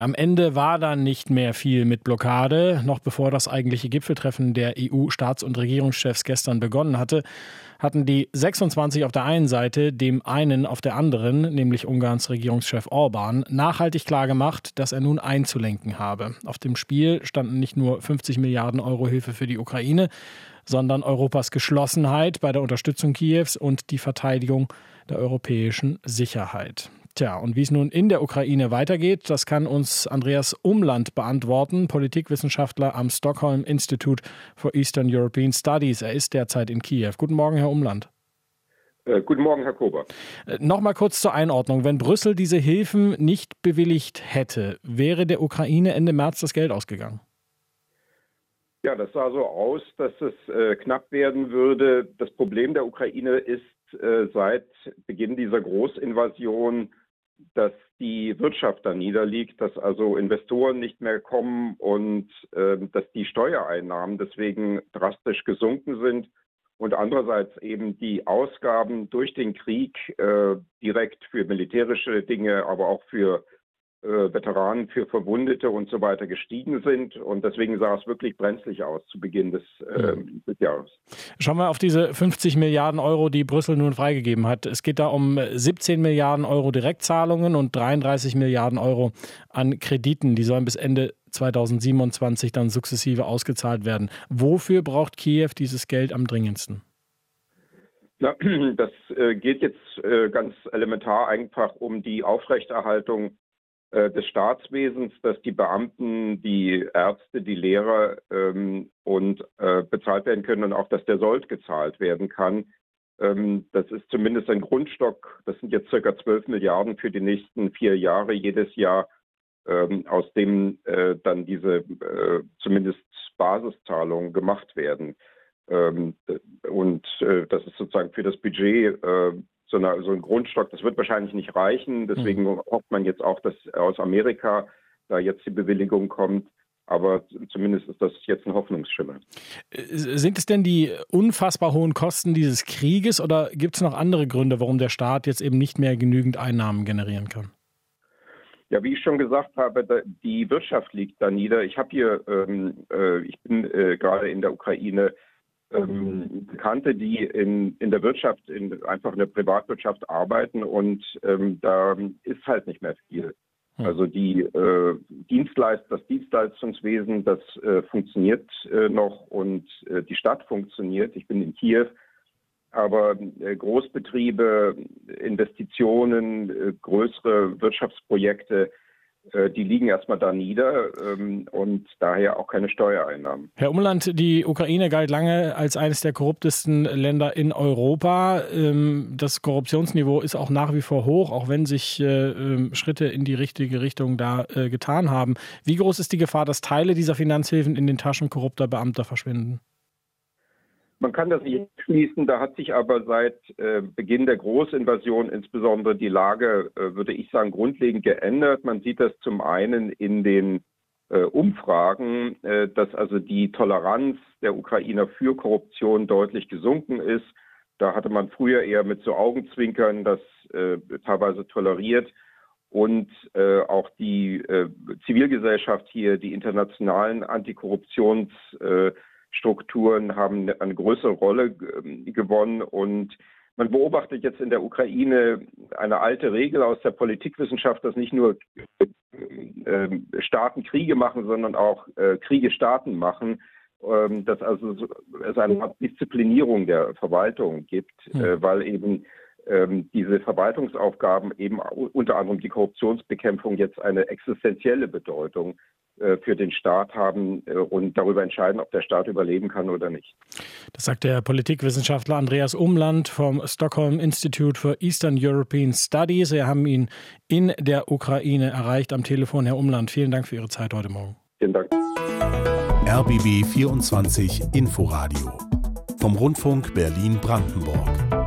Am Ende war dann nicht mehr viel mit Blockade. Noch bevor das eigentliche Gipfeltreffen der EU-Staats- und Regierungschefs gestern begonnen hatte, hatten die 26 auf der einen Seite dem einen auf der anderen, nämlich Ungarns Regierungschef Orban, nachhaltig klargemacht, dass er nun einzulenken habe. Auf dem Spiel standen nicht nur 50 Milliarden Euro Hilfe für die Ukraine, sondern Europas Geschlossenheit bei der Unterstützung Kiews und die Verteidigung der europäischen Sicherheit. Tja, und wie es nun in der Ukraine weitergeht, das kann uns Andreas Umland beantworten, Politikwissenschaftler am Stockholm Institute for Eastern European Studies. Er ist derzeit in Kiew. Guten Morgen, Herr Umland. Äh, guten Morgen, Herr Kober. Äh, Nochmal kurz zur Einordnung. Wenn Brüssel diese Hilfen nicht bewilligt hätte, wäre der Ukraine Ende März das Geld ausgegangen? Ja, das sah so aus, dass es äh, knapp werden würde. Das Problem der Ukraine ist äh, seit Beginn dieser Großinvasion dass die Wirtschaft da niederliegt, dass also Investoren nicht mehr kommen und äh, dass die Steuereinnahmen deswegen drastisch gesunken sind und andererseits eben die Ausgaben durch den Krieg äh, direkt für militärische Dinge, aber auch für äh, Veteranen für Verwundete und so weiter gestiegen sind. Und deswegen sah es wirklich brenzlig aus zu Beginn des, äh, des, Jahres. Schauen wir auf diese 50 Milliarden Euro, die Brüssel nun freigegeben hat. Es geht da um 17 Milliarden Euro Direktzahlungen und 33 Milliarden Euro an Krediten. Die sollen bis Ende 2027 dann sukzessive ausgezahlt werden. Wofür braucht Kiew dieses Geld am dringendsten? Na, das äh, geht jetzt äh, ganz elementar einfach um die Aufrechterhaltung des Staatswesens, dass die Beamten, die Ärzte, die Lehrer ähm, und äh, bezahlt werden können und auch, dass der Sold gezahlt werden kann. Ähm, das ist zumindest ein Grundstock. Das sind jetzt circa 12 Milliarden für die nächsten vier Jahre jedes Jahr, ähm, aus dem äh, dann diese äh, zumindest Basiszahlungen gemacht werden. Ähm, und äh, das ist sozusagen für das Budget äh, so, eine, so ein Grundstock, das wird wahrscheinlich nicht reichen. Deswegen mhm. hofft man jetzt auch, dass aus Amerika da jetzt die Bewilligung kommt. Aber zumindest ist das jetzt ein Hoffnungsschimmer. Äh, sind es denn die unfassbar hohen Kosten dieses Krieges oder gibt es noch andere Gründe, warum der Staat jetzt eben nicht mehr genügend Einnahmen generieren kann? Ja, wie ich schon gesagt habe, die Wirtschaft liegt da nieder. Ich habe hier, ähm, äh, ich bin äh, gerade in der Ukraine ähm, Bekannte, die in, in der Wirtschaft, in, einfach in der Privatwirtschaft arbeiten und ähm, da ist halt nicht mehr viel. Hm. Also die äh, Dienstleist, das Dienstleistungswesen, das äh, funktioniert äh, noch und äh, die Stadt funktioniert. Ich bin in Kiew, aber äh, Großbetriebe, Investitionen, äh, größere Wirtschaftsprojekte, die liegen erstmal da nieder ähm, und daher auch keine Steuereinnahmen. Herr Umland, die Ukraine galt lange als eines der korruptesten Länder in Europa. Ähm, das Korruptionsniveau ist auch nach wie vor hoch, auch wenn sich äh, ähm, Schritte in die richtige Richtung da äh, getan haben. Wie groß ist die Gefahr, dass Teile dieser Finanzhilfen in den Taschen korrupter Beamter verschwinden? Man kann das nicht schließen. Da hat sich aber seit äh, Beginn der Großinvasion insbesondere die Lage, äh, würde ich sagen, grundlegend geändert. Man sieht das zum einen in den äh, Umfragen, äh, dass also die Toleranz der Ukrainer für Korruption deutlich gesunken ist. Da hatte man früher eher mit so Augenzwinkern das äh, teilweise toleriert. Und äh, auch die Zivilgesellschaft hier, die internationalen Antikorruptions- Strukturen haben eine größere Rolle ähm, gewonnen und man beobachtet jetzt in der Ukraine eine alte Regel aus der Politikwissenschaft, dass nicht nur äh, Staaten Kriege machen, sondern auch äh, Kriege Staaten machen, ähm, dass also es eine Disziplinierung der Verwaltung gibt, mhm. äh, weil eben ähm, diese Verwaltungsaufgaben eben unter anderem die Korruptionsbekämpfung jetzt eine existenzielle Bedeutung für den Staat haben äh, und darüber entscheiden, ob der Staat überleben kann oder nicht. Das sagt der Politikwissenschaftler Andreas Umland vom Stockholm Institute for Eastern European Studies. Wir haben ihn in der Ukraine erreicht am Telefon. Herr Umland, vielen Dank für Ihre Zeit heute Morgen. Vielen Dank. RBB 24 Inforadio vom Rundfunk Berlin-Brandenburg.